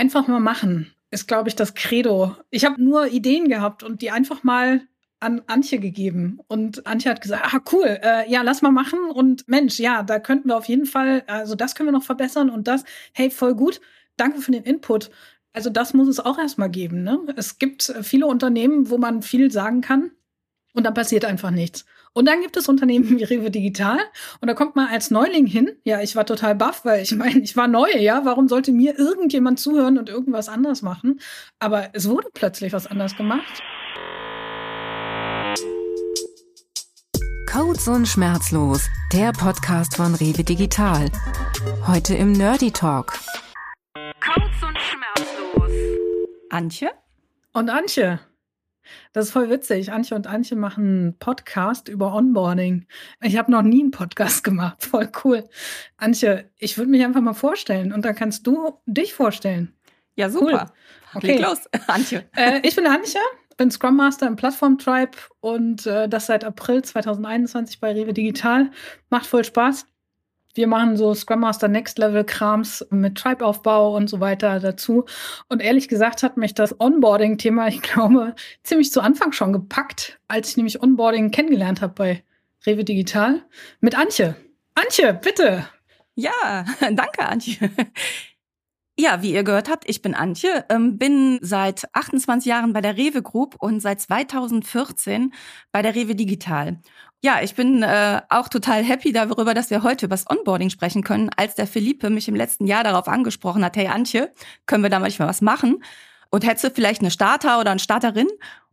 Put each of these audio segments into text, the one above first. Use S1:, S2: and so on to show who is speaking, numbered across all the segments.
S1: Einfach mal machen ist, glaube ich, das Credo. Ich habe nur Ideen gehabt und die einfach mal an Antje gegeben. Und Antje hat gesagt, ah, cool, äh, ja, lass mal machen. Und Mensch, ja, da könnten wir auf jeden Fall, also das können wir noch verbessern und das, hey, voll gut. Danke für den Input. Also das muss es auch erstmal geben. Ne? Es gibt viele Unternehmen, wo man viel sagen kann und dann passiert einfach nichts. Und dann gibt es Unternehmen wie Rewe Digital und da kommt man als Neuling hin. Ja, ich war total baff, weil ich meine, ich war neu, ja. Warum sollte mir irgendjemand zuhören und irgendwas anders machen? Aber es wurde plötzlich was anders gemacht.
S2: Codes und Schmerzlos, der Podcast von Rewe Digital. Heute im Nerdy Talk.
S3: Codes und Schmerzlos. Antje?
S1: Und Antje. Das ist voll witzig. Antje und Antje machen einen Podcast über Onboarding. Ich habe noch nie einen Podcast gemacht. Voll cool. Antje, ich würde mich einfach mal vorstellen und dann kannst du dich vorstellen.
S3: Ja, super.
S1: Cool. Okay. Leg los, Antje. Äh, ich bin Antje, bin Scrum Master im Plattform Tribe und äh, das seit April 2021 bei Rewe Digital. Macht voll Spaß. Wir machen so Scrum Master Next Level Krams mit Tribe-Aufbau und so weiter dazu. Und ehrlich gesagt hat mich das Onboarding-Thema, ich glaube, ziemlich zu Anfang schon gepackt, als ich nämlich Onboarding kennengelernt habe bei Rewe Digital mit Antje. Antje, bitte.
S3: Ja, danke, Antje. Ja, wie ihr gehört habt, ich bin Antje, ähm, bin seit 28 Jahren bei der Rewe Group und seit 2014 bei der Rewe Digital. Ja, ich bin äh, auch total happy darüber, dass wir heute über das Onboarding sprechen können. Als der Philippe mich im letzten Jahr darauf angesprochen hat, hey Antje, können wir da manchmal was machen? Und hättest du vielleicht eine Starter oder eine Starterin?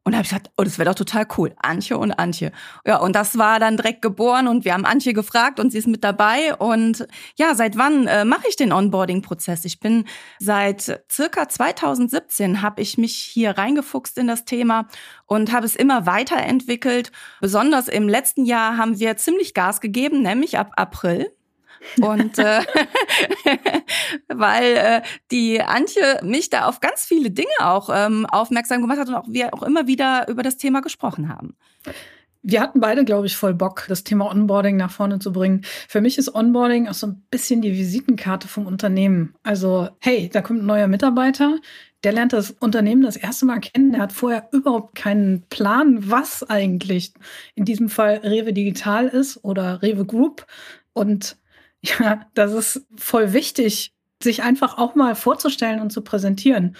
S3: Und da habe ich gesagt, oh, das wäre doch total cool. Antje und Antje. Ja, und das war dann direkt geboren und wir haben Antje gefragt und sie ist mit dabei. Und ja, seit wann äh, mache ich den Onboarding-Prozess? Ich bin seit circa 2017 habe ich mich hier reingefuchst in das Thema und habe es immer weiterentwickelt. Besonders im letzten Jahr haben wir ziemlich Gas gegeben, nämlich ab April. Und äh, weil äh, die Antje mich da auf ganz viele Dinge auch ähm, aufmerksam gemacht hat und auch wir auch immer wieder über das Thema gesprochen haben.
S1: Wir hatten beide, glaube ich, voll Bock, das Thema Onboarding nach vorne zu bringen. Für mich ist Onboarding auch so ein bisschen die Visitenkarte vom Unternehmen. Also, hey, da kommt ein neuer Mitarbeiter, der lernt das Unternehmen das erste Mal kennen. Der hat vorher überhaupt keinen Plan, was eigentlich in diesem Fall Rewe Digital ist oder Rewe Group. Und ja, das ist voll wichtig, sich einfach auch mal vorzustellen und zu präsentieren.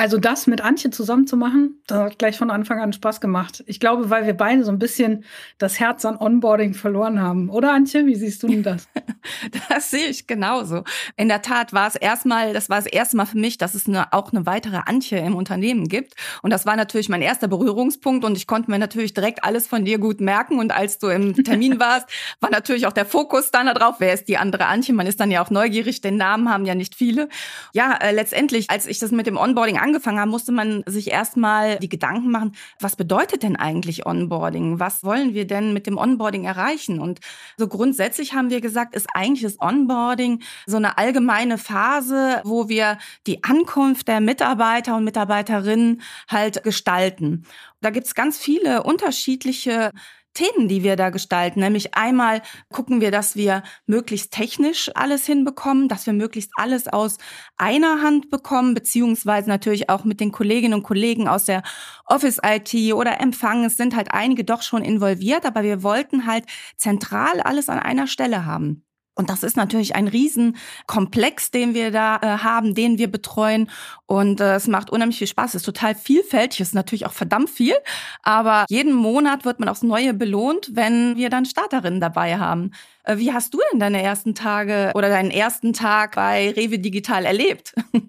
S1: Also das mit Antje zusammen zu machen, das hat gleich von Anfang an Spaß gemacht. Ich glaube, weil wir beide so ein bisschen das Herz an Onboarding verloren haben. Oder Antje, wie siehst du denn das?
S3: das sehe ich genauso. In der Tat war es erstmal, das war das erste Mal für mich, dass es eine, auch eine weitere Antje im Unternehmen gibt. Und das war natürlich mein erster Berührungspunkt und ich konnte mir natürlich direkt alles von dir gut merken. Und als du im Termin warst, war natürlich auch der Fokus dann darauf, wer ist die andere Antje? Man ist dann ja auch neugierig, den Namen haben ja nicht viele. Ja, äh, letztendlich, als ich das mit dem Onboarding angefangen habe, musste man sich erstmal die Gedanken machen, was bedeutet denn eigentlich Onboarding? Was wollen wir denn mit dem Onboarding erreichen? Und so grundsätzlich haben wir gesagt, ist eigentlich das Onboarding so eine allgemeine Phase, wo wir die Ankunft der Mitarbeiter und Mitarbeiterinnen halt gestalten. Da gibt's ganz viele unterschiedliche Themen, die wir da gestalten. Nämlich einmal gucken wir, dass wir möglichst technisch alles hinbekommen, dass wir möglichst alles aus einer Hand bekommen, beziehungsweise natürlich auch mit den Kolleginnen und Kollegen aus der Office-IT oder Empfang. Es sind halt einige doch schon involviert, aber wir wollten halt zentral alles an einer Stelle haben. Und das ist natürlich ein Riesenkomplex, den wir da äh, haben, den wir betreuen. Und äh, es macht unheimlich viel Spaß. Es ist total vielfältig, es ist natürlich auch verdammt viel. Aber jeden Monat wird man aufs Neue belohnt, wenn wir dann Starterinnen dabei haben. Äh, wie hast du denn deine ersten Tage oder deinen ersten Tag bei Rewe Digital erlebt?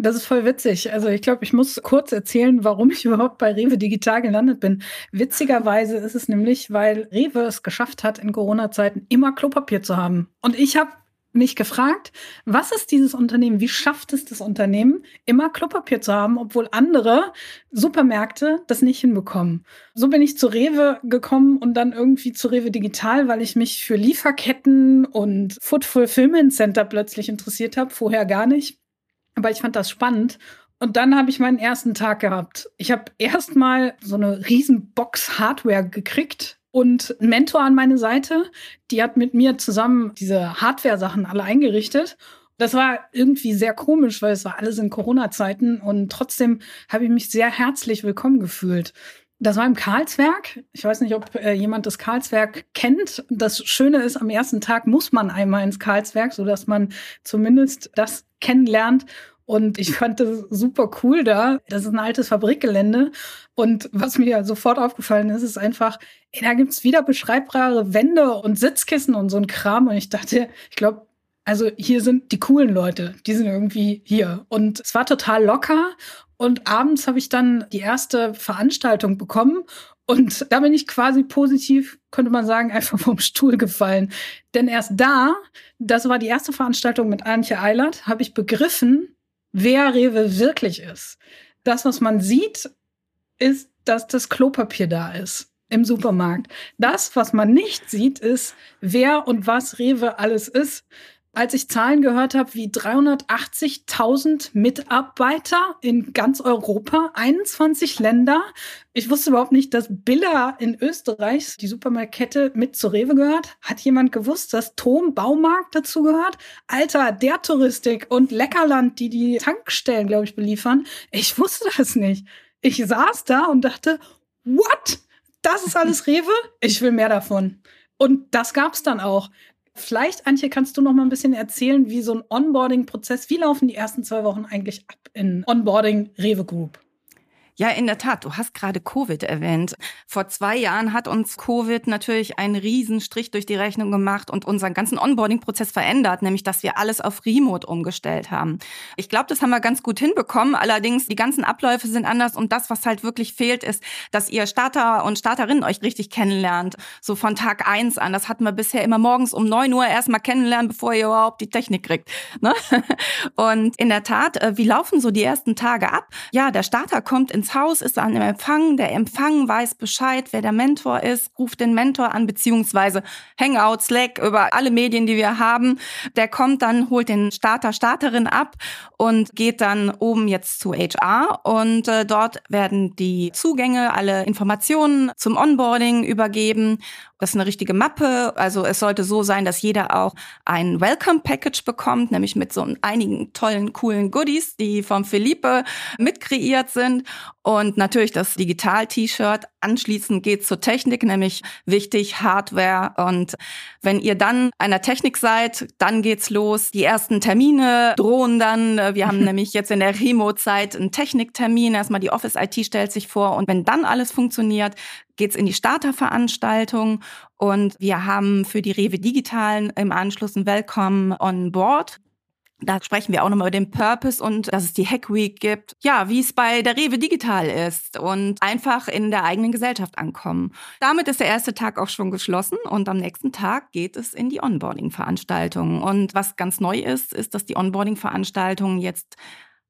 S1: Das ist voll witzig. Also ich glaube, ich muss kurz erzählen, warum ich überhaupt bei Rewe Digital gelandet bin. Witzigerweise ist es nämlich, weil Rewe es geschafft hat, in Corona-Zeiten immer Klopapier zu haben. Und ich habe mich gefragt, was ist dieses Unternehmen? Wie schafft es das Unternehmen, immer Klopapier zu haben, obwohl andere Supermärkte das nicht hinbekommen? So bin ich zu Rewe gekommen und dann irgendwie zu Rewe Digital, weil ich mich für Lieferketten und Food Fulfillment Center plötzlich interessiert habe, vorher gar nicht. Aber ich fand das spannend und dann habe ich meinen ersten Tag gehabt. Ich habe erstmal so eine riesen Box Hardware gekriegt und ein Mentor an meine Seite, die hat mit mir zusammen diese Hardware-Sachen alle eingerichtet. Das war irgendwie sehr komisch, weil es war alles in Corona-Zeiten und trotzdem habe ich mich sehr herzlich willkommen gefühlt. Das war im Karlswerk. Ich weiß nicht, ob äh, jemand das Karlswerk kennt. Das Schöne ist, am ersten Tag muss man einmal ins Karlswerk, so dass man zumindest das kennenlernt. Und ich fand das super cool da. Das ist ein altes Fabrikgelände. Und was mir sofort aufgefallen ist, ist einfach, ey, da gibt's wieder beschreibbare Wände und Sitzkissen und so ein Kram. Und ich dachte, ich glaube, also hier sind die coolen Leute, die sind irgendwie hier. Und es war total locker. Und abends habe ich dann die erste Veranstaltung bekommen. Und da bin ich quasi positiv, könnte man sagen, einfach vom Stuhl gefallen. Denn erst da, das war die erste Veranstaltung mit Antje Eilert, habe ich begriffen, wer Rewe wirklich ist. Das, was man sieht, ist, dass das Klopapier da ist im Supermarkt. Das, was man nicht sieht, ist, wer und was Rewe alles ist als ich Zahlen gehört habe, wie 380.000 Mitarbeiter in ganz Europa, 21 Länder. Ich wusste überhaupt nicht, dass Billa in Österreich, die Supermarktkette, mit zu Rewe gehört. Hat jemand gewusst, dass Tom Baumarkt dazu gehört? Alter, der Touristik und Leckerland, die die Tankstellen, glaube ich, beliefern. Ich wusste das nicht. Ich saß da und dachte, what? Das ist alles Rewe? Ich will mehr davon. Und das gab's dann auch. Vielleicht, Antje, kannst du noch mal ein bisschen erzählen, wie so ein Onboarding-Prozess, wie laufen die ersten zwei Wochen eigentlich ab in Onboarding Rewe Group?
S3: Ja, in der Tat. Du hast gerade Covid erwähnt. Vor zwei Jahren hat uns Covid natürlich einen riesen Strich durch die Rechnung gemacht und unseren ganzen Onboarding-Prozess verändert, nämlich dass wir alles auf Remote umgestellt haben. Ich glaube, das haben wir ganz gut hinbekommen. Allerdings, die ganzen Abläufe sind anders und das, was halt wirklich fehlt, ist, dass ihr Starter und Starterinnen euch richtig kennenlernt. So von Tag eins an. Das hatten wir bisher immer morgens um neun Uhr erstmal kennenlernen, bevor ihr überhaupt die Technik kriegt. Ne? Und in der Tat, äh, wie laufen so die ersten Tage ab? Ja, der Starter kommt ins ins Haus, ist an dem Empfang. Der Empfang weiß Bescheid, wer der Mentor ist, ruft den Mentor an, beziehungsweise Hangout, Slack, über alle Medien, die wir haben. Der kommt dann, holt den Starter, Starterin ab und geht dann oben jetzt zu HR. Und äh, dort werden die Zugänge, alle Informationen zum Onboarding übergeben. Das ist eine richtige Mappe. Also es sollte so sein, dass jeder auch ein Welcome Package bekommt, nämlich mit so einigen tollen, coolen Goodies, die vom Philippe mitkreiert sind. Und natürlich das Digital-T-Shirt. Anschließend geht zur Technik, nämlich wichtig Hardware. Und wenn ihr dann einer Technik seid, dann geht's los. Die ersten Termine drohen dann. Wir haben nämlich jetzt in der Remote-Zeit einen Techniktermin. Erstmal die Office-IT stellt sich vor. Und wenn dann alles funktioniert, geht's in die Starterveranstaltung und wir haben für die Rewe Digitalen im Anschluss ein Welcome on Board. Da sprechen wir auch nochmal über den Purpose und dass es die Hack Week gibt. Ja, wie es bei der Rewe Digital ist und einfach in der eigenen Gesellschaft ankommen. Damit ist der erste Tag auch schon geschlossen und am nächsten Tag geht es in die Onboarding-Veranstaltung. Und was ganz neu ist, ist, dass die Onboarding-Veranstaltungen jetzt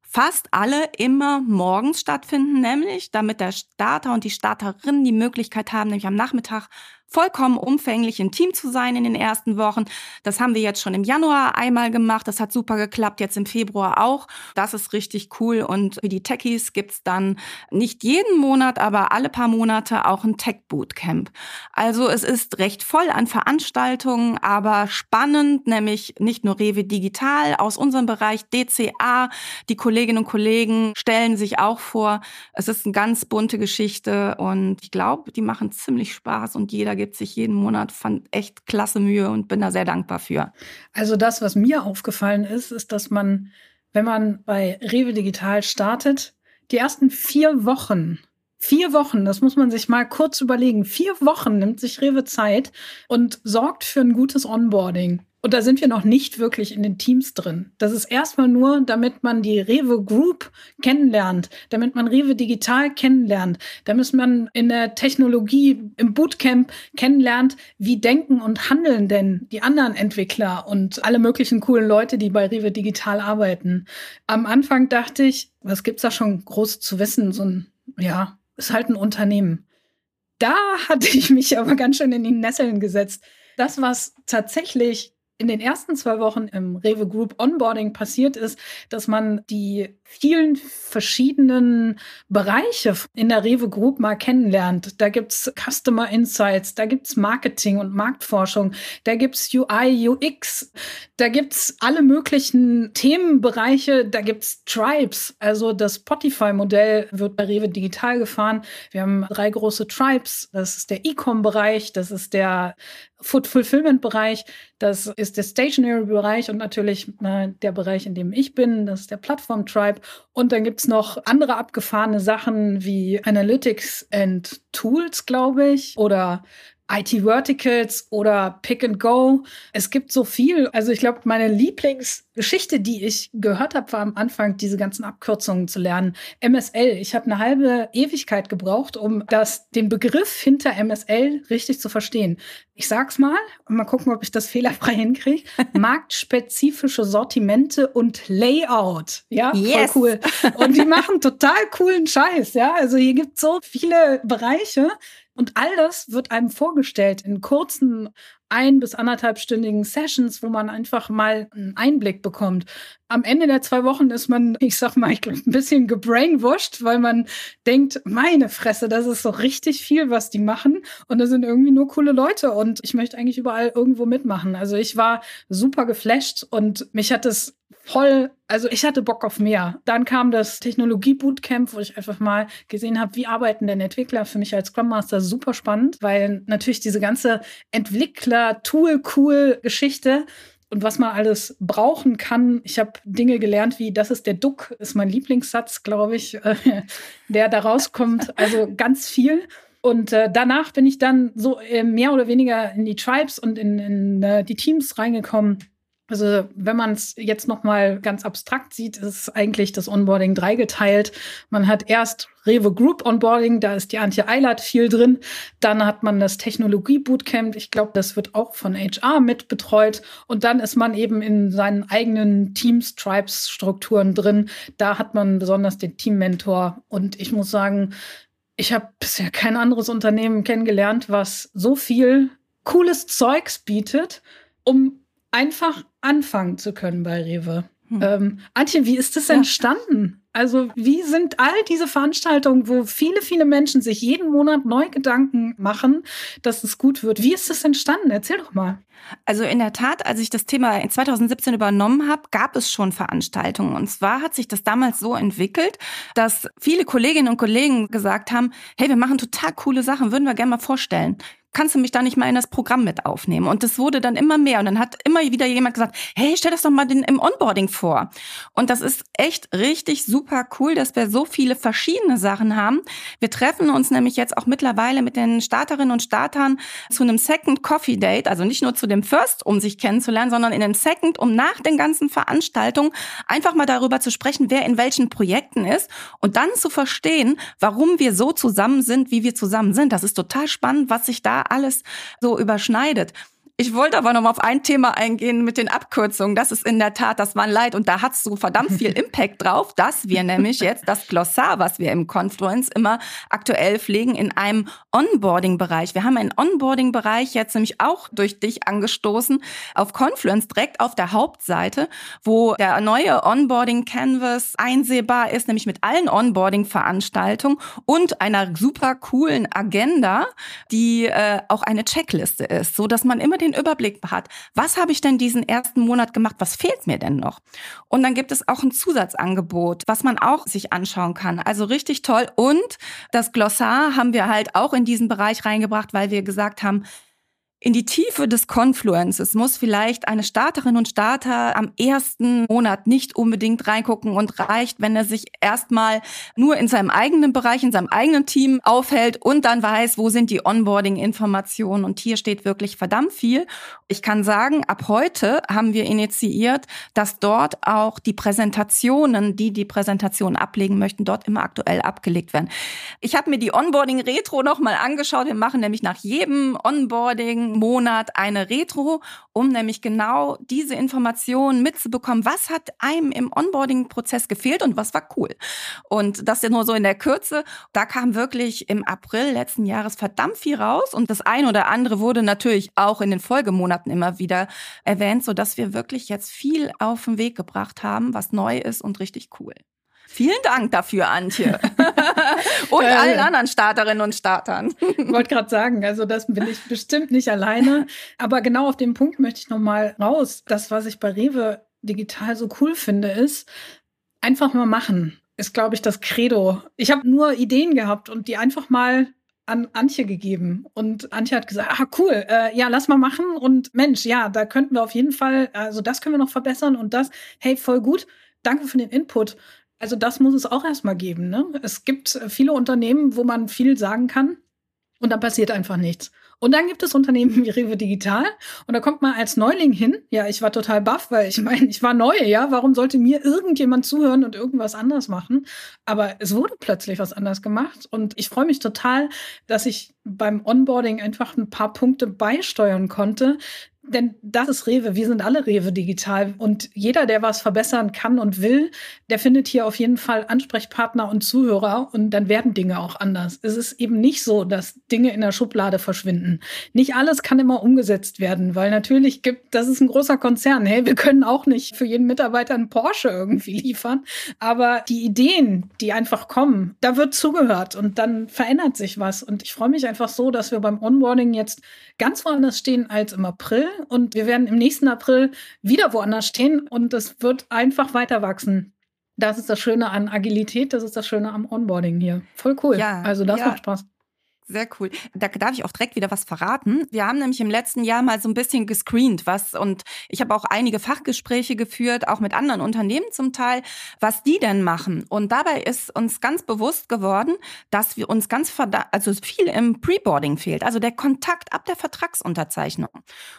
S3: fast alle immer morgens stattfinden, nämlich damit der Starter und die Starterin die Möglichkeit haben, nämlich am Nachmittag vollkommen umfänglich im Team zu sein in den ersten Wochen. Das haben wir jetzt schon im Januar einmal gemacht. Das hat super geklappt, jetzt im Februar auch. Das ist richtig cool. Und für die Techies gibt's dann nicht jeden Monat, aber alle paar Monate auch ein Tech Bootcamp. Also es ist recht voll an Veranstaltungen, aber spannend, nämlich nicht nur Rewe Digital aus unserem Bereich DCA. Die Kolleginnen und Kollegen stellen sich auch vor. Es ist eine ganz bunte Geschichte und ich glaube, die machen ziemlich Spaß und jeder gibt sich jeden Monat fand echt klasse Mühe und bin da sehr dankbar für.
S1: Also das, was mir aufgefallen ist, ist, dass man, wenn man bei Rewe Digital startet, die ersten vier Wochen Vier Wochen, das muss man sich mal kurz überlegen. Vier Wochen nimmt sich Rewe Zeit und sorgt für ein gutes Onboarding. Und da sind wir noch nicht wirklich in den Teams drin. Das ist erstmal nur, damit man die Rewe Group kennenlernt, damit man Rewe digital kennenlernt, damit man in der Technologie im Bootcamp kennenlernt, wie denken und handeln denn die anderen Entwickler und alle möglichen coolen Leute, die bei Rewe digital arbeiten. Am Anfang dachte ich, was gibt's da schon groß zu wissen? So ein, ja, ist halt ein Unternehmen. Da hatte ich mich aber ganz schön in die Nesseln gesetzt. Das, was tatsächlich in den ersten zwei Wochen im Rewe Group Onboarding passiert ist, dass man die vielen verschiedenen Bereiche in der Rewe Group mal kennenlernt. Da gibt's Customer Insights, da gibt's Marketing und Marktforschung, da gibt's UI, UX, da gibt's alle möglichen Themenbereiche, da gibt's Tribes. Also das Spotify-Modell wird bei Rewe digital gefahren. Wir haben drei große Tribes. Das ist der E-Com-Bereich, das ist der Food Fulfillment Bereich, das ist der Stationary Bereich und natürlich äh, der Bereich, in dem ich bin, das ist der Plattform Tribe. Und dann gibt's noch andere abgefahrene Sachen wie Analytics and Tools, glaube ich, oder IT-Verticals oder Pick and Go. Es gibt so viel. Also ich glaube, meine Lieblingsgeschichte, die ich gehört habe, war am Anfang, diese ganzen Abkürzungen zu lernen. MSL. Ich habe eine halbe Ewigkeit gebraucht, um das, den Begriff hinter MSL richtig zu verstehen. Ich sag's mal und mal gucken, ob ich das fehlerfrei hinkriege. Marktspezifische Sortimente und Layout. Ja, yes. voll cool. Und die machen total coolen Scheiß. Ja, also hier gibt so viele Bereiche. Und all das wird einem vorgestellt in kurzen ein- bis anderthalbstündigen Sessions, wo man einfach mal einen Einblick bekommt. Am Ende der zwei Wochen ist man, ich sag mal, ich glaub, ein bisschen gebrainwashed, weil man denkt, meine Fresse, das ist so richtig viel, was die machen. Und das sind irgendwie nur coole Leute. Und ich möchte eigentlich überall irgendwo mitmachen. Also ich war super geflasht und mich hat es voll, also ich hatte Bock auf mehr. Dann kam das Technologie-Bootcamp, wo ich einfach mal gesehen habe, wie arbeiten denn Entwickler. Für mich als Scrum Master super spannend, weil natürlich diese ganze Entwickler-Tool-Cool-Geschichte und was man alles brauchen kann. Ich habe Dinge gelernt wie, das ist der Duck, ist mein Lieblingssatz, glaube ich, äh, der da rauskommt. Also ganz viel. Und äh, danach bin ich dann so äh, mehr oder weniger in die Tribes und in, in äh, die Teams reingekommen also wenn man es jetzt noch mal ganz abstrakt sieht, ist eigentlich das Onboarding dreigeteilt. Man hat erst Rewe Group Onboarding, da ist die Antje Eilert viel drin. Dann hat man das Technologie Bootcamp. Ich glaube, das wird auch von HR mit betreut. Und dann ist man eben in seinen eigenen Teams, Tribes, Strukturen drin. Da hat man besonders den Team Mentor. Und ich muss sagen, ich habe bisher kein anderes Unternehmen kennengelernt, was so viel cooles Zeugs bietet, um einfach anfangen zu können bei Rewe. Hm. Ähm, Antje, wie ist das ja. entstanden? Also wie sind all diese Veranstaltungen, wo viele, viele Menschen sich jeden Monat neu Gedanken machen, dass es gut wird? Wie ist das entstanden? Erzähl doch mal.
S3: Also in der Tat, als ich das Thema in 2017 übernommen habe, gab es schon Veranstaltungen. Und zwar hat sich das damals so entwickelt, dass viele Kolleginnen und Kollegen gesagt haben, hey, wir machen total coole Sachen, würden wir gerne mal vorstellen kannst du mich da nicht mal in das Programm mit aufnehmen? Und das wurde dann immer mehr. Und dann hat immer wieder jemand gesagt, hey, stell das doch mal den, im Onboarding vor. Und das ist echt richtig super cool, dass wir so viele verschiedene Sachen haben. Wir treffen uns nämlich jetzt auch mittlerweile mit den Starterinnen und Startern zu einem Second Coffee Date, also nicht nur zu dem First, um sich kennenzulernen, sondern in dem Second, um nach den ganzen Veranstaltungen einfach mal darüber zu sprechen, wer in welchen Projekten ist und dann zu verstehen, warum wir so zusammen sind, wie wir zusammen sind. Das ist total spannend, was sich da alles so überschneidet. Ich wollte aber noch mal auf ein Thema eingehen mit den Abkürzungen. Das ist in der Tat, das war ein Leid und da hat es so verdammt viel Impact drauf, dass wir nämlich jetzt das Glossar, was wir im Confluence immer aktuell pflegen, in einem Onboarding-Bereich. Wir haben einen Onboarding-Bereich jetzt nämlich auch durch dich angestoßen auf Confluence direkt auf der Hauptseite, wo der neue Onboarding Canvas einsehbar ist, nämlich mit allen Onboarding-Veranstaltungen und einer super coolen Agenda, die äh, auch eine Checkliste ist, so dass man immer den den Überblick hat. Was habe ich denn diesen ersten Monat gemacht? Was fehlt mir denn noch? Und dann gibt es auch ein Zusatzangebot, was man auch sich anschauen kann. Also richtig toll. Und das Glossar haben wir halt auch in diesen Bereich reingebracht, weil wir gesagt haben, in die Tiefe des Confluences muss vielleicht eine Starterin und Starter am ersten Monat nicht unbedingt reingucken und reicht, wenn er sich erstmal nur in seinem eigenen Bereich, in seinem eigenen Team aufhält und dann weiß, wo sind die Onboarding-Informationen. Und hier steht wirklich verdammt viel. Ich kann sagen, ab heute haben wir initiiert, dass dort auch die Präsentationen, die die Präsentation ablegen möchten, dort immer aktuell abgelegt werden. Ich habe mir die Onboarding-Retro nochmal angeschaut. Wir machen nämlich nach jedem Onboarding Monat eine Retro, um nämlich genau diese Informationen mitzubekommen. Was hat einem im Onboarding-Prozess gefehlt und was war cool? Und das ja nur so in der Kürze. Da kam wirklich im April letzten Jahres verdammt viel raus und das ein oder andere wurde natürlich auch in den Folgemonaten immer wieder erwähnt, so dass wir wirklich jetzt viel auf den Weg gebracht haben, was neu ist und richtig cool. Vielen Dank dafür, Antje. und äh, allen anderen Starterinnen und Startern.
S1: Ich wollte gerade sagen, also das bin ich bestimmt nicht alleine. Aber genau auf den Punkt möchte ich nochmal raus. Das, was ich bei Rewe digital so cool finde, ist einfach mal machen. Ist, glaube ich, das Credo. Ich habe nur Ideen gehabt und die einfach mal an Antje gegeben. Und Antje hat gesagt, ah, cool, äh, ja, lass mal machen. Und Mensch, ja, da könnten wir auf jeden Fall, also das können wir noch verbessern und das, hey, voll gut. Danke für den Input. Also das muss es auch erstmal geben. Ne? Es gibt viele Unternehmen, wo man viel sagen kann und dann passiert einfach nichts. Und dann gibt es Unternehmen wie Rewe Digital und da kommt man als Neuling hin. Ja, ich war total baff, weil ich meine, ich war neu, ja. Warum sollte mir irgendjemand zuhören und irgendwas anders machen? Aber es wurde plötzlich was anders gemacht und ich freue mich total, dass ich beim Onboarding einfach ein paar Punkte beisteuern konnte, denn das ist Rewe. Wir sind alle Rewe digital. Und jeder, der was verbessern kann und will, der findet hier auf jeden Fall Ansprechpartner und Zuhörer. Und dann werden Dinge auch anders. Es ist eben nicht so, dass Dinge in der Schublade verschwinden. Nicht alles kann immer umgesetzt werden, weil natürlich gibt, das ist ein großer Konzern. Hey, wir können auch nicht für jeden Mitarbeiter einen Porsche irgendwie liefern. Aber die Ideen, die einfach kommen, da wird zugehört und dann verändert sich was. Und ich freue mich einfach so, dass wir beim Onboarding jetzt ganz woanders stehen als im April und wir werden im nächsten April wieder woanders stehen und es wird einfach weiter wachsen. Das ist das Schöne an Agilität, das ist das Schöne am Onboarding hier. Voll cool. Ja, also das ja. macht Spaß.
S3: Sehr cool. Da darf ich auch direkt wieder was verraten. Wir haben nämlich im letzten Jahr mal so ein bisschen gescreent, was und ich habe auch einige Fachgespräche geführt, auch mit anderen Unternehmen zum Teil, was die denn machen. Und dabei ist uns ganz bewusst geworden, dass wir uns ganz also viel im Preboarding fehlt, also der Kontakt ab der Vertragsunterzeichnung.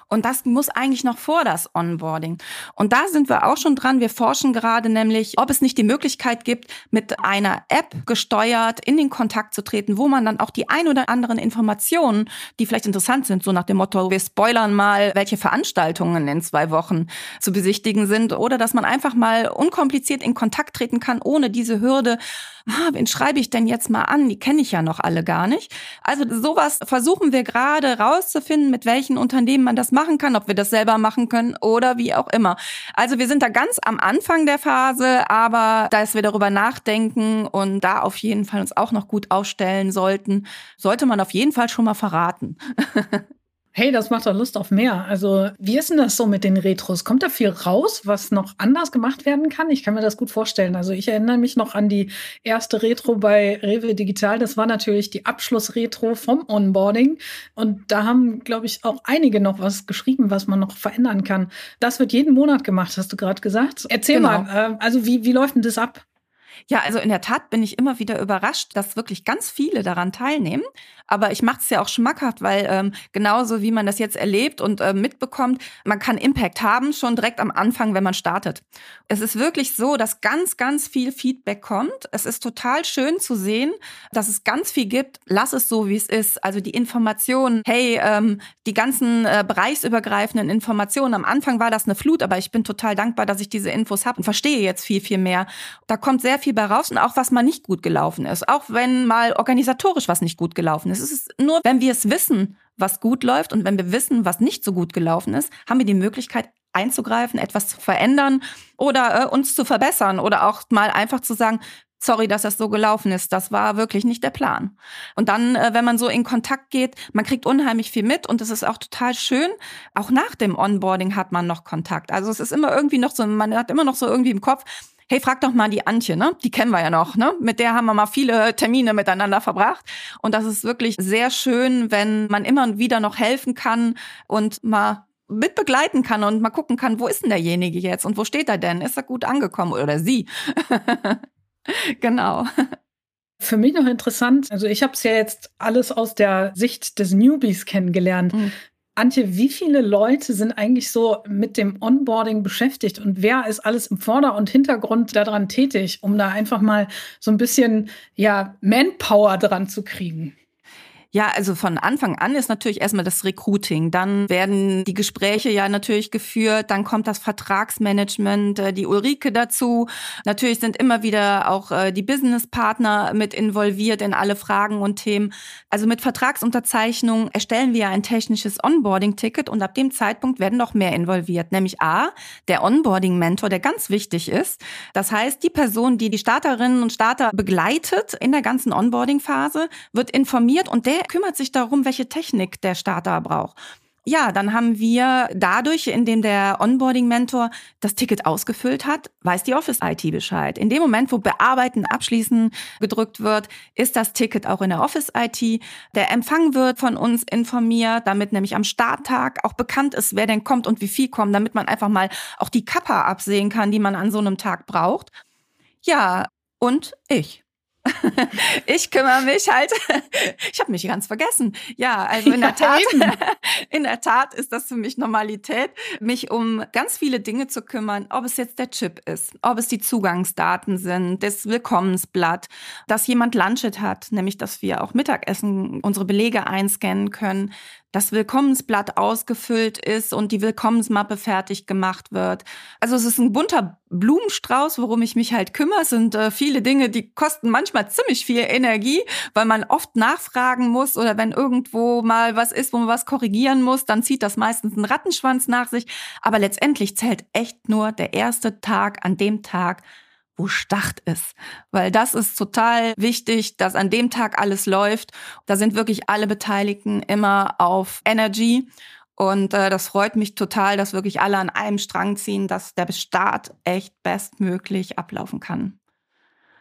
S3: Und das muss eigentlich noch vor das Onboarding. Und da sind wir auch schon dran. Wir forschen gerade nämlich, ob es nicht die Möglichkeit gibt, mit einer App gesteuert in den Kontakt zu treten, wo man dann auch die ein oder oder anderen Informationen, die vielleicht interessant sind, so nach dem Motto, wir spoilern mal, welche Veranstaltungen in zwei Wochen zu besichtigen sind oder dass man einfach mal unkompliziert in Kontakt treten kann, ohne diese Hürde, ah, wen schreibe ich denn jetzt mal an? Die kenne ich ja noch alle gar nicht. Also sowas versuchen wir gerade rauszufinden, mit welchen Unternehmen man das machen kann, ob wir das selber machen können oder wie auch immer. Also wir sind da ganz am Anfang der Phase, aber dass wir darüber nachdenken und da auf jeden Fall uns auch noch gut aufstellen sollten, sollte man auf jeden Fall schon mal verraten.
S1: Hey, das macht doch Lust auf mehr. Also, wie ist denn das so mit den Retros? Kommt da viel raus, was noch anders gemacht werden kann? Ich kann mir das gut vorstellen. Also, ich erinnere mich noch an die erste Retro bei Rewe Digital. Das war natürlich die Abschlussretro vom Onboarding. Und da haben, glaube ich, auch einige noch was geschrieben, was man noch verändern kann. Das wird jeden Monat gemacht, hast du gerade gesagt. Erzähl genau. mal, äh, also wie, wie läuft denn das ab?
S3: Ja, also in der Tat bin ich immer wieder überrascht, dass wirklich ganz viele daran teilnehmen. Aber ich mache es ja auch schmackhaft, weil ähm, genauso wie man das jetzt erlebt und äh, mitbekommt, man kann Impact haben schon direkt am Anfang, wenn man startet. Es ist wirklich so, dass ganz, ganz viel Feedback kommt. Es ist total schön zu sehen, dass es ganz viel gibt. Lass es so, wie es ist. Also die Informationen, hey, ähm, die ganzen äh, bereichsübergreifenden Informationen. Am Anfang war das eine Flut, aber ich bin total dankbar, dass ich diese Infos habe und verstehe jetzt viel, viel mehr. Da kommt sehr viel bei raus und auch was mal nicht gut gelaufen ist. Auch wenn mal organisatorisch was nicht gut gelaufen ist. Es ist nur, wenn wir es wissen, was gut läuft und wenn wir wissen, was nicht so gut gelaufen ist, haben wir die Möglichkeit einzugreifen, etwas zu verändern oder äh, uns zu verbessern oder auch mal einfach zu sagen, sorry, dass das so gelaufen ist. Das war wirklich nicht der Plan. Und dann, äh, wenn man so in Kontakt geht, man kriegt unheimlich viel mit und es ist auch total schön. Auch nach dem Onboarding hat man noch Kontakt. Also es ist immer irgendwie noch so, man hat immer noch so irgendwie im Kopf, hey, frag doch mal die Antje, ne? Die kennen wir ja noch, ne? Mit der haben wir mal viele Termine miteinander verbracht. Und das ist wirklich sehr schön, wenn man immer wieder noch helfen kann und mal mit begleiten kann und mal gucken kann, wo ist denn derjenige jetzt und wo steht er denn? Ist er gut angekommen oder sie? genau.
S1: Für mich noch interessant, also ich habe es ja jetzt alles aus der Sicht des Newbies kennengelernt. Mhm. Antje, wie viele Leute sind eigentlich so mit dem Onboarding beschäftigt und wer ist alles im Vorder- und Hintergrund daran tätig, um da einfach mal so ein bisschen ja Manpower dran zu kriegen?
S3: Ja, also von Anfang an ist natürlich erstmal das Recruiting. Dann werden die Gespräche ja natürlich geführt. Dann kommt das Vertragsmanagement, äh, die Ulrike dazu. Natürlich sind immer wieder auch äh, die Businesspartner mit involviert in alle Fragen und Themen. Also mit Vertragsunterzeichnung erstellen wir ein technisches Onboarding-Ticket und ab dem Zeitpunkt werden noch mehr involviert. Nämlich A, der Onboarding-Mentor, der ganz wichtig ist. Das heißt, die Person, die die Starterinnen und Starter begleitet in der ganzen Onboarding-Phase, wird informiert und der kümmert sich darum, welche Technik der Starter braucht. Ja, dann haben wir dadurch, indem der Onboarding-Mentor das Ticket ausgefüllt hat, weiß die Office-IT Bescheid. In dem Moment, wo Bearbeiten, Abschließen gedrückt wird, ist das Ticket auch in der Office-IT. Der Empfang wird von uns informiert, damit nämlich am Starttag auch bekannt ist, wer denn kommt und wie viel kommt, damit man einfach mal auch die Kappa absehen kann, die man an so einem Tag braucht. Ja, und ich. ich kümmere mich halt. Ich habe mich ganz vergessen. Ja, also in der Tat, in der Tat ist das für mich Normalität, mich um ganz viele Dinge zu kümmern, ob es jetzt der Chip ist, ob es die Zugangsdaten sind, das Willkommensblatt, dass jemand Lunchet hat, nämlich dass wir auch Mittagessen unsere Belege einscannen können, das Willkommensblatt ausgefüllt ist und die Willkommensmappe fertig gemacht wird. Also es ist ein bunter Blumenstrauß, worum ich mich halt kümmere. Es sind äh, viele Dinge, die kosten manchmal ziemlich viel Energie, weil man oft nachfragen muss oder wenn irgendwo mal was ist, wo man was korrigieren muss, dann zieht das meistens einen Rattenschwanz nach sich. Aber letztendlich zählt echt nur der erste Tag an dem Tag, wo Start ist. Weil das ist total wichtig, dass an dem Tag alles läuft. Da sind wirklich alle Beteiligten immer auf Energy. Und äh, das freut mich total, dass wirklich alle an einem Strang ziehen, dass der Start echt bestmöglich ablaufen kann.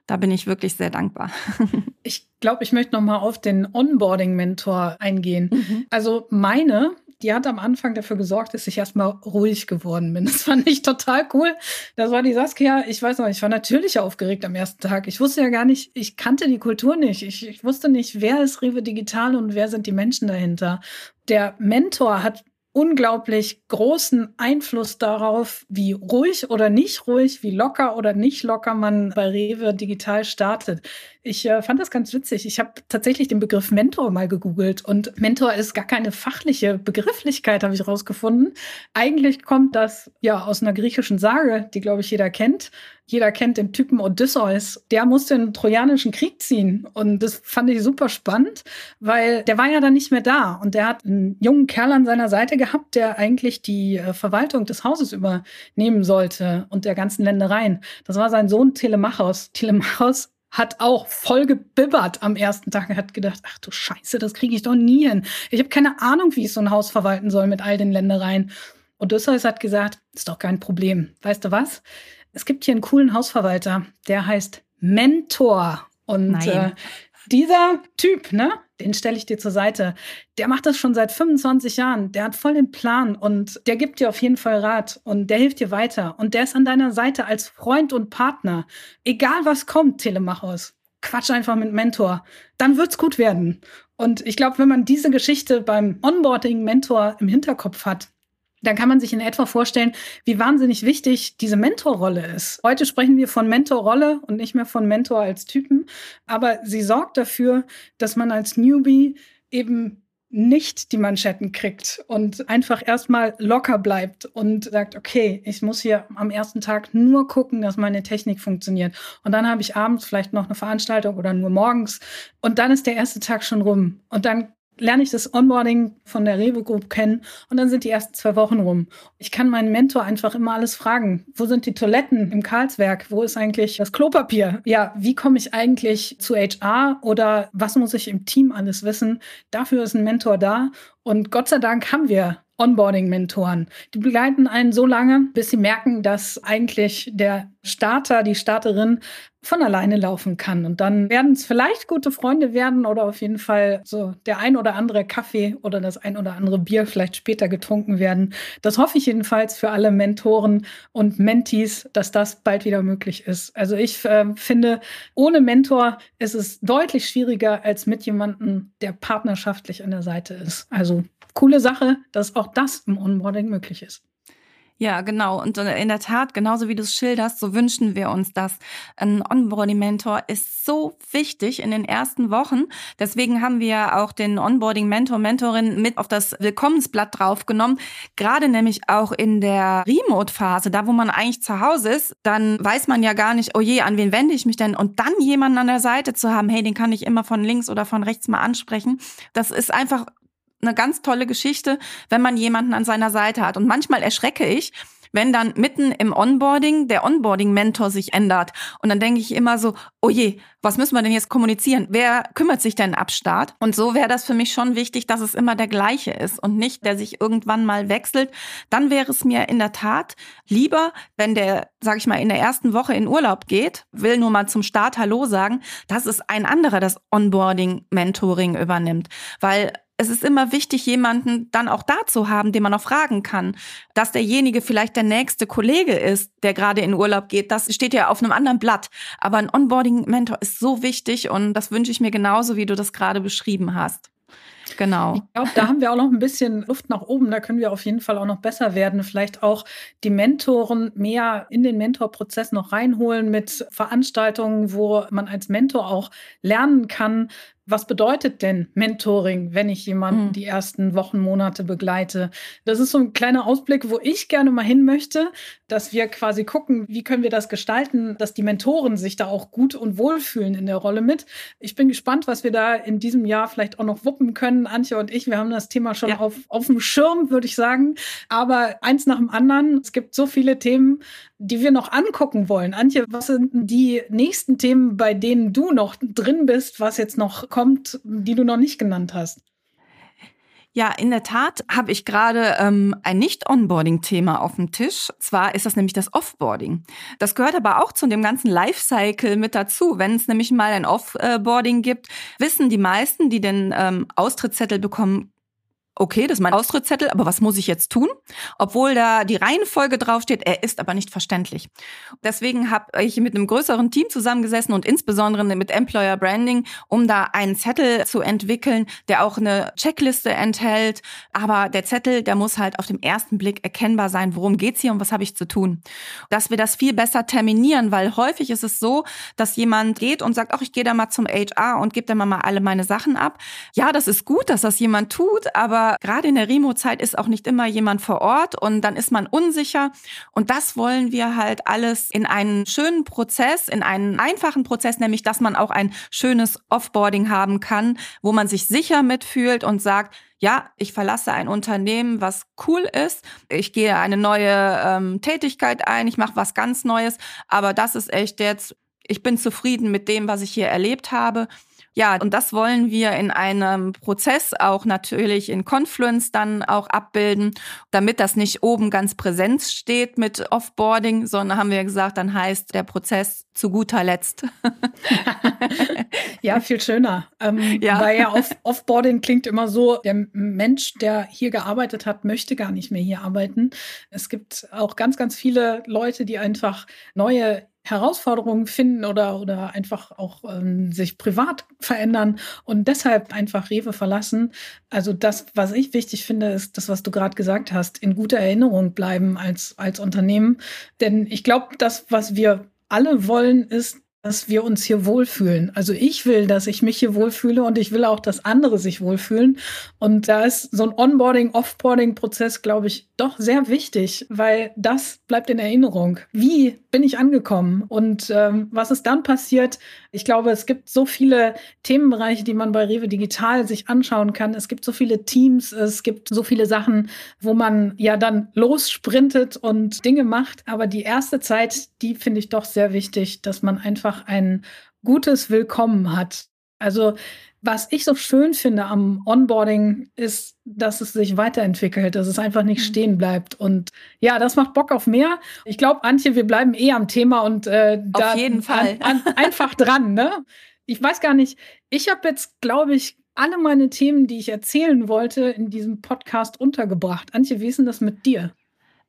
S3: Da bin ich wirklich sehr dankbar.
S1: ich glaube, ich möchte noch mal auf den Onboarding-Mentor eingehen. Mhm. Also meine die hat am Anfang dafür gesorgt, dass ich erstmal ruhig geworden bin. Das fand ich total cool. Das war die Saskia. Ich weiß noch, ich war natürlich aufgeregt am ersten Tag. Ich wusste ja gar nicht, ich kannte die Kultur nicht. Ich, ich wusste nicht, wer ist Rewe Digital und wer sind die Menschen dahinter. Der Mentor hat unglaublich großen Einfluss darauf, wie ruhig oder nicht ruhig, wie locker oder nicht locker man bei Rewe digital startet. Ich äh, fand das ganz witzig. Ich habe tatsächlich den Begriff Mentor mal gegoogelt und Mentor ist gar keine fachliche Begrifflichkeit, habe ich rausgefunden. Eigentlich kommt das ja aus einer griechischen Sage, die glaube ich jeder kennt. Jeder kennt den Typen Odysseus. Der musste in den Trojanischen Krieg ziehen. Und das fand ich super spannend, weil der war ja dann nicht mehr da. Und der hat einen jungen Kerl an seiner Seite gehabt, der eigentlich die äh, Verwaltung des Hauses übernehmen sollte und der ganzen Ländereien. Das war sein Sohn Telemachos. Telemachos hat auch voll gebibbert am ersten Tag. Er hat gedacht, ach du Scheiße, das kriege ich doch nie hin. Ich habe keine Ahnung, wie ich so ein Haus verwalten soll mit all den Ländereien. Odysseus hat gesagt, ist doch kein Problem. Weißt du was? Es gibt hier einen coolen Hausverwalter, der heißt Mentor. Und äh, dieser Typ, ne, den stelle ich dir zur Seite. Der macht das schon seit 25 Jahren. Der hat voll den Plan und der gibt dir auf jeden Fall Rat und der hilft dir weiter. Und der ist an deiner Seite als Freund und Partner. Egal was kommt, Telemachos. Quatsch einfach mit Mentor. Dann wird's gut werden. Und ich glaube, wenn man diese Geschichte beim Onboarding-Mentor im Hinterkopf hat, dann kann man sich in etwa vorstellen, wie wahnsinnig wichtig diese Mentorrolle ist. Heute sprechen wir von Mentorrolle und nicht mehr von Mentor als Typen, aber sie sorgt dafür, dass man als Newbie eben nicht die Manschetten kriegt und einfach erstmal locker bleibt und sagt, okay, ich muss hier am ersten Tag nur gucken, dass meine Technik funktioniert. Und dann habe ich abends vielleicht noch eine Veranstaltung oder nur morgens. Und dann ist der erste Tag schon rum. Und dann lerne ich das Onboarding von der Rewe Group kennen und dann sind die ersten zwei Wochen rum. Ich kann meinen Mentor einfach immer alles fragen. Wo sind die Toiletten im Karlswerk? Wo ist eigentlich das Klopapier? Ja, wie komme ich eigentlich zu HR oder was muss ich im Team alles wissen? Dafür ist ein Mentor da und Gott sei Dank haben wir Onboarding-Mentoren. Die begleiten einen so lange, bis sie merken, dass eigentlich der Starter, die Starterin von alleine laufen kann. Und dann werden es vielleicht gute Freunde werden oder auf jeden Fall so der ein oder andere Kaffee oder das ein oder andere Bier vielleicht später getrunken werden. Das hoffe ich jedenfalls für alle Mentoren und Mentees, dass das bald wieder möglich ist. Also ich äh, finde, ohne Mentor ist es deutlich schwieriger als mit jemandem, der partnerschaftlich an der Seite ist. Also coole Sache, dass auch das im Onboarding möglich ist.
S3: Ja, genau. Und in der Tat, genauso wie du es schilderst, so wünschen wir uns das. Ein Onboarding-Mentor ist so wichtig in den ersten Wochen. Deswegen haben wir auch den Onboarding-Mentor, Mentorin mit auf das Willkommensblatt draufgenommen. Gerade nämlich auch in der Remote-Phase, da wo man eigentlich zu Hause ist, dann weiß man ja gar nicht, oh je, an wen wende ich mich denn? Und dann jemanden an der Seite zu haben, hey, den kann ich immer von links oder von rechts mal ansprechen. Das ist einfach eine ganz tolle Geschichte, wenn man jemanden an seiner Seite hat. Und manchmal erschrecke ich, wenn dann mitten im Onboarding der Onboarding-Mentor sich ändert. Und dann denke ich immer so, oh je, was müssen wir denn jetzt kommunizieren? Wer kümmert sich denn ab Start? Und so wäre das für mich schon wichtig, dass es immer der gleiche ist und nicht, der sich irgendwann mal wechselt. Dann wäre es mir in der Tat lieber, wenn der, sag ich mal, in der ersten Woche in Urlaub geht, will nur mal zum Start Hallo sagen, dass es ein anderer das Onboarding-Mentoring übernimmt. Weil es ist immer wichtig, jemanden dann auch da zu haben, den man auch fragen kann. Dass derjenige vielleicht der nächste Kollege ist, der gerade in Urlaub geht, das steht ja auf einem anderen Blatt. Aber ein Onboarding-Mentor ist so wichtig und das wünsche ich mir genauso, wie du das gerade beschrieben hast. Genau.
S1: Ich glaube, da haben wir auch noch ein bisschen Luft nach oben. Da können wir auf jeden Fall auch noch besser werden. Vielleicht auch die Mentoren mehr in den Mentorprozess noch reinholen mit Veranstaltungen, wo man als Mentor auch lernen kann, was bedeutet denn Mentoring, wenn ich jemanden mhm. die ersten Wochen, Monate begleite? Das ist so ein kleiner Ausblick, wo ich gerne mal hin möchte, dass wir quasi gucken, wie können wir das gestalten, dass die Mentoren sich da auch gut und wohlfühlen in der Rolle mit. Ich bin gespannt, was wir da in diesem Jahr vielleicht auch noch wuppen können. Antje und ich, wir haben das Thema schon ja. auf, auf dem Schirm, würde ich sagen. Aber eins nach dem anderen. Es gibt so viele Themen, die wir noch angucken wollen. Antje, was sind die nächsten Themen, bei denen du noch drin bist, was jetzt noch kommt, die du noch nicht genannt hast?
S3: Ja, in der Tat habe ich gerade ähm, ein Nicht-Onboarding-Thema auf dem Tisch. Zwar ist das nämlich das Offboarding. Das gehört aber auch zu dem ganzen Lifecycle mit dazu. Wenn es nämlich mal ein Offboarding gibt, wissen die meisten, die den ähm, Austrittszettel bekommen, okay, das ist mein Austrittszettel, aber was muss ich jetzt tun? Obwohl da die Reihenfolge draufsteht, er ist aber nicht verständlich. Deswegen habe ich mit einem größeren Team zusammengesessen und insbesondere mit Employer Branding, um da einen Zettel zu entwickeln, der auch eine Checkliste enthält. Aber der Zettel, der muss halt auf dem ersten Blick erkennbar sein, worum geht's hier und was habe ich zu tun. Dass wir das viel besser terminieren, weil häufig ist es so, dass jemand geht und sagt, ach, ich gehe da mal zum HR und gebe da mal alle meine Sachen ab. Ja, das ist gut, dass das jemand tut, aber gerade in der Remo-Zeit ist auch nicht immer jemand vor Ort und dann ist man unsicher. Und das wollen wir halt alles in einen schönen Prozess, in einen einfachen Prozess, nämlich dass man auch ein schönes Offboarding haben kann, wo man sich sicher mitfühlt und sagt, ja, ich verlasse ein Unternehmen, was cool ist. Ich gehe eine neue ähm, Tätigkeit ein, ich mache was ganz Neues, aber das ist echt jetzt, ich bin zufrieden mit dem, was ich hier erlebt habe. Ja, und das wollen wir in einem Prozess auch natürlich in Confluence dann auch abbilden, damit das nicht oben ganz präsent steht mit Offboarding, sondern haben wir gesagt, dann heißt der Prozess zu guter Letzt.
S1: ja, viel schöner. Ähm, ja. Weil ja Off Offboarding klingt immer so, der Mensch, der hier gearbeitet hat, möchte gar nicht mehr hier arbeiten. Es gibt auch ganz, ganz viele Leute, die einfach neue Herausforderungen finden oder, oder einfach auch ähm, sich privat verändern und deshalb einfach Rewe verlassen. Also das, was ich wichtig finde, ist das, was du gerade gesagt hast, in guter Erinnerung bleiben als, als Unternehmen. Denn ich glaube, das, was wir alle wollen, ist, dass wir uns hier wohlfühlen. Also ich will, dass ich mich hier wohlfühle und ich will auch, dass andere sich wohlfühlen. Und da ist so ein Onboarding, Offboarding-Prozess, glaube ich, doch sehr wichtig, weil das bleibt in Erinnerung. Wie bin ich angekommen und ähm, was ist dann passiert? Ich glaube, es gibt so viele Themenbereiche, die man bei Rewe Digital sich anschauen kann. Es gibt so viele Teams, es gibt so viele Sachen, wo man ja dann lossprintet und Dinge macht. Aber die erste Zeit, die finde ich doch sehr wichtig, dass man einfach ein gutes Willkommen hat. Also was ich so schön finde am Onboarding ist, dass es sich weiterentwickelt, dass es einfach nicht mhm. stehen bleibt. Und ja, das macht Bock auf mehr. Ich glaube, Antje, wir bleiben eh am Thema und äh,
S3: da auf jeden Fall
S1: an, an, einfach dran. Ne? Ich weiß gar nicht. Ich habe jetzt, glaube ich, alle meine Themen, die ich erzählen wollte, in diesem Podcast untergebracht. Antje, wie ist denn das mit dir?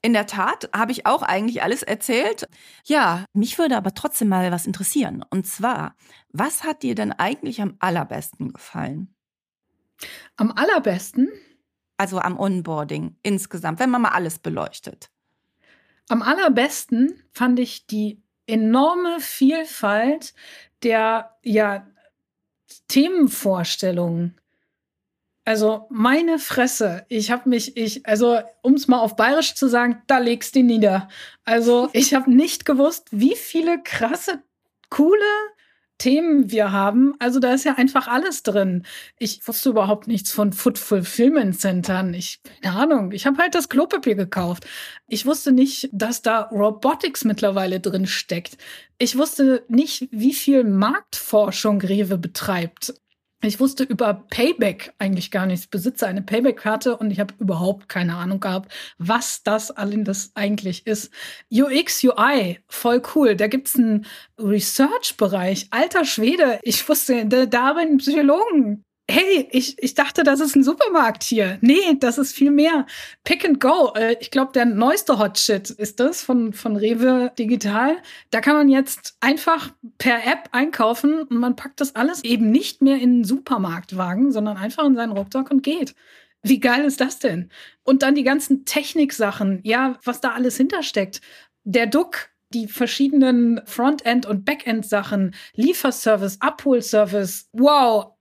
S3: In der Tat habe ich auch eigentlich alles erzählt. Ja, mich würde aber trotzdem mal was interessieren. Und zwar, was hat dir denn eigentlich am allerbesten gefallen?
S1: Am allerbesten?
S3: Also am Onboarding insgesamt, wenn man mal alles beleuchtet.
S1: Am allerbesten fand ich die enorme Vielfalt der ja, Themenvorstellungen. Also meine Fresse, ich habe mich, ich, also um es mal auf Bayerisch zu sagen, da legst du nieder. Also ich habe nicht gewusst, wie viele krasse, coole Themen wir haben. Also da ist ja einfach alles drin. Ich wusste überhaupt nichts von Food Fulfillment Centern. Ich, keine Ahnung, ich habe halt das Klopapier gekauft. Ich wusste nicht, dass da Robotics mittlerweile drin steckt. Ich wusste nicht, wie viel Marktforschung Rewe betreibt. Ich wusste über Payback eigentlich gar nichts. Ich besitze eine Payback-Karte und ich habe überhaupt keine Ahnung gehabt, was das alles eigentlich ist. UX, UI, voll cool. Da gibt's einen Research-Bereich. Alter Schwede, ich wusste, da, da bin Psychologen hey, ich, ich dachte, das ist ein Supermarkt hier. Nee, das ist viel mehr. Pick and Go. Äh, ich glaube, der neueste Hotshit ist das von, von Rewe Digital. Da kann man jetzt einfach per App einkaufen und man packt das alles eben nicht mehr in einen Supermarktwagen, sondern einfach in seinen Rucksack und geht. Wie geil ist das denn? Und dann die ganzen Techniksachen, ja, was da alles hintersteckt. Der Duck, die verschiedenen Frontend- und Backend-Sachen, Lieferservice, Abholservice. Wow,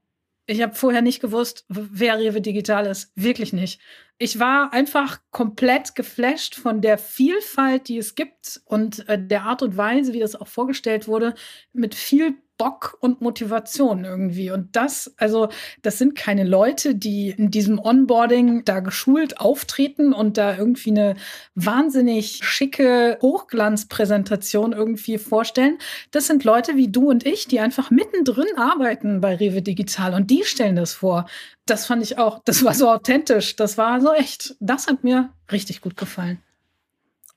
S1: ich habe vorher nicht gewusst, wer Rewe Digital ist. Wirklich nicht. Ich war einfach komplett geflasht von der Vielfalt, die es gibt und äh, der Art und Weise, wie das auch vorgestellt wurde, mit viel Bock und Motivation irgendwie. Und das, also, das sind keine Leute, die in diesem Onboarding da geschult auftreten und da irgendwie eine wahnsinnig schicke Hochglanzpräsentation irgendwie vorstellen. Das sind Leute wie du und ich, die einfach mittendrin arbeiten bei Rewe Digital und die stellen das vor. Das fand ich auch, das war so authentisch, das war so echt, das hat mir richtig gut gefallen.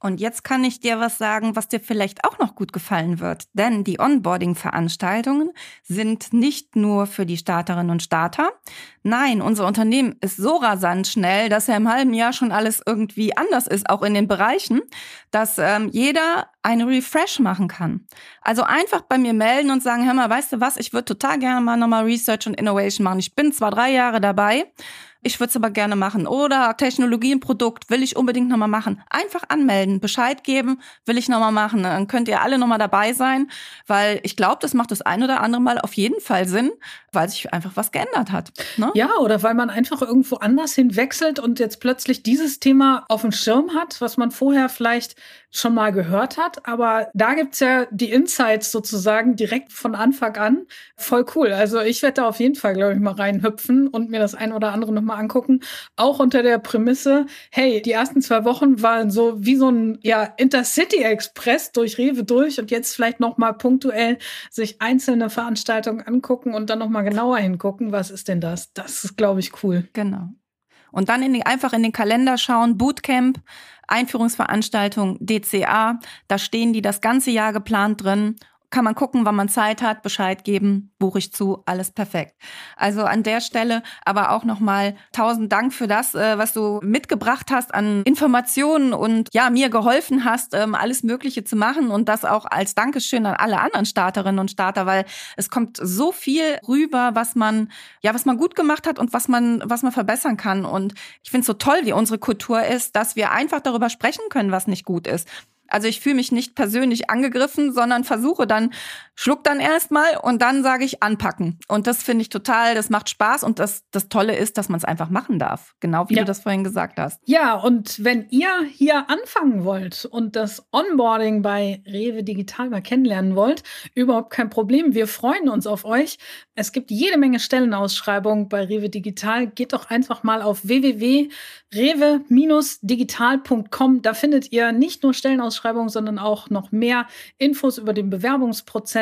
S3: Und jetzt kann ich dir was sagen, was dir vielleicht auch noch gut gefallen wird. Denn die Onboarding-Veranstaltungen sind nicht nur für die Starterinnen und Starter. Nein, unser Unternehmen ist so rasant schnell, dass ja im halben Jahr schon alles irgendwie anders ist, auch in den Bereichen, dass ähm, jeder eine Refresh machen kann. Also einfach bei mir melden und sagen, hör mal, weißt du was, ich würde total gerne mal nochmal Research und Innovation machen. Ich bin zwar drei Jahre dabei, ich würde es aber gerne machen. Oder Technologie im Produkt will ich unbedingt nochmal machen. Einfach anmelden, Bescheid geben, will ich nochmal machen. Dann könnt ihr alle nochmal dabei sein, weil ich glaube, das macht das ein oder andere Mal auf jeden Fall Sinn, weil sich einfach was geändert hat.
S1: Ne? Ja, oder weil man einfach irgendwo anders hinwechselt und jetzt plötzlich dieses Thema auf dem Schirm hat, was man vorher vielleicht schon mal gehört hat. Aber da gibt's ja die Insights sozusagen direkt von Anfang an. Voll cool. Also ich werde da auf jeden Fall, glaube ich, mal reinhüpfen und mir das ein oder andere nochmal angucken. Auch unter der Prämisse, hey, die ersten zwei Wochen waren so wie so ein ja, Intercity Express durch Rewe durch und jetzt vielleicht nochmal punktuell sich einzelne Veranstaltungen angucken und dann nochmal genauer hingucken, was ist denn das? Das ist, glaube ich, cool.
S3: Genau. Und dann in die, einfach in den Kalender schauen, Bootcamp, Einführungsveranstaltung DCA, da stehen die das ganze Jahr geplant drin kann man gucken, wann man Zeit hat, Bescheid geben, buche ich zu, alles perfekt. Also an der Stelle aber auch nochmal tausend Dank für das, äh, was du mitgebracht hast an Informationen und ja, mir geholfen hast, ähm, alles Mögliche zu machen und das auch als Dankeschön an alle anderen Starterinnen und Starter, weil es kommt so viel rüber, was man, ja, was man gut gemacht hat und was man, was man verbessern kann. Und ich finde es so toll, wie unsere Kultur ist, dass wir einfach darüber sprechen können, was nicht gut ist. Also ich fühle mich nicht persönlich angegriffen, sondern versuche dann, schluck dann erstmal und dann sage ich anpacken. Und das finde ich total, das macht Spaß und das, das Tolle ist, dass man es einfach machen darf. Genau wie ja. du das vorhin gesagt hast.
S1: Ja, und wenn ihr hier anfangen wollt und das Onboarding bei Rewe Digital mal kennenlernen wollt, überhaupt kein Problem. Wir freuen uns auf euch. Es gibt jede Menge Stellenausschreibungen bei Rewe Digital. Geht doch einfach mal auf www.rewe-digital.com. Da findet ihr nicht nur Stellenausschreibungen, Stellenausschreibung, sondern auch noch mehr Infos über den Bewerbungsprozess.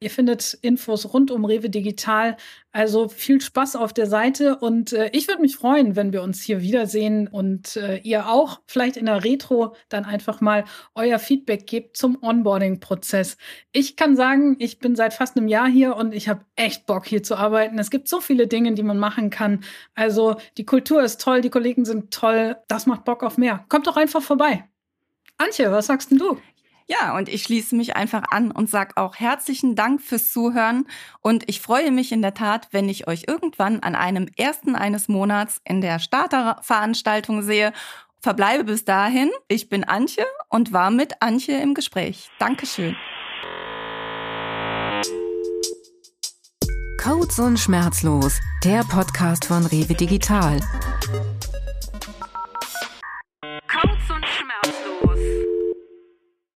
S1: Ihr findet Infos rund um Rewe Digital. Also viel Spaß auf der Seite und äh, ich würde mich freuen, wenn wir uns hier wiedersehen und äh, ihr auch vielleicht in der Retro dann einfach mal euer Feedback gebt zum Onboarding-Prozess. Ich kann sagen, ich bin seit fast einem Jahr hier und ich habe echt Bock hier zu arbeiten. Es gibt so viele Dinge, die man machen kann. Also die Kultur ist toll, die Kollegen sind toll. Das macht Bock auf mehr. Kommt doch einfach vorbei. Antje, was sagst denn du?
S3: Ja, und ich schließe mich einfach an und sage auch herzlichen Dank fürs Zuhören und ich freue mich in der Tat, wenn ich euch irgendwann an einem ersten eines Monats in der Starterveranstaltung sehe. Verbleibe bis dahin. Ich bin Antje und war mit Antje im Gespräch. Dankeschön.
S2: Codes und Schmerzlos, der Podcast von Rewe Digital.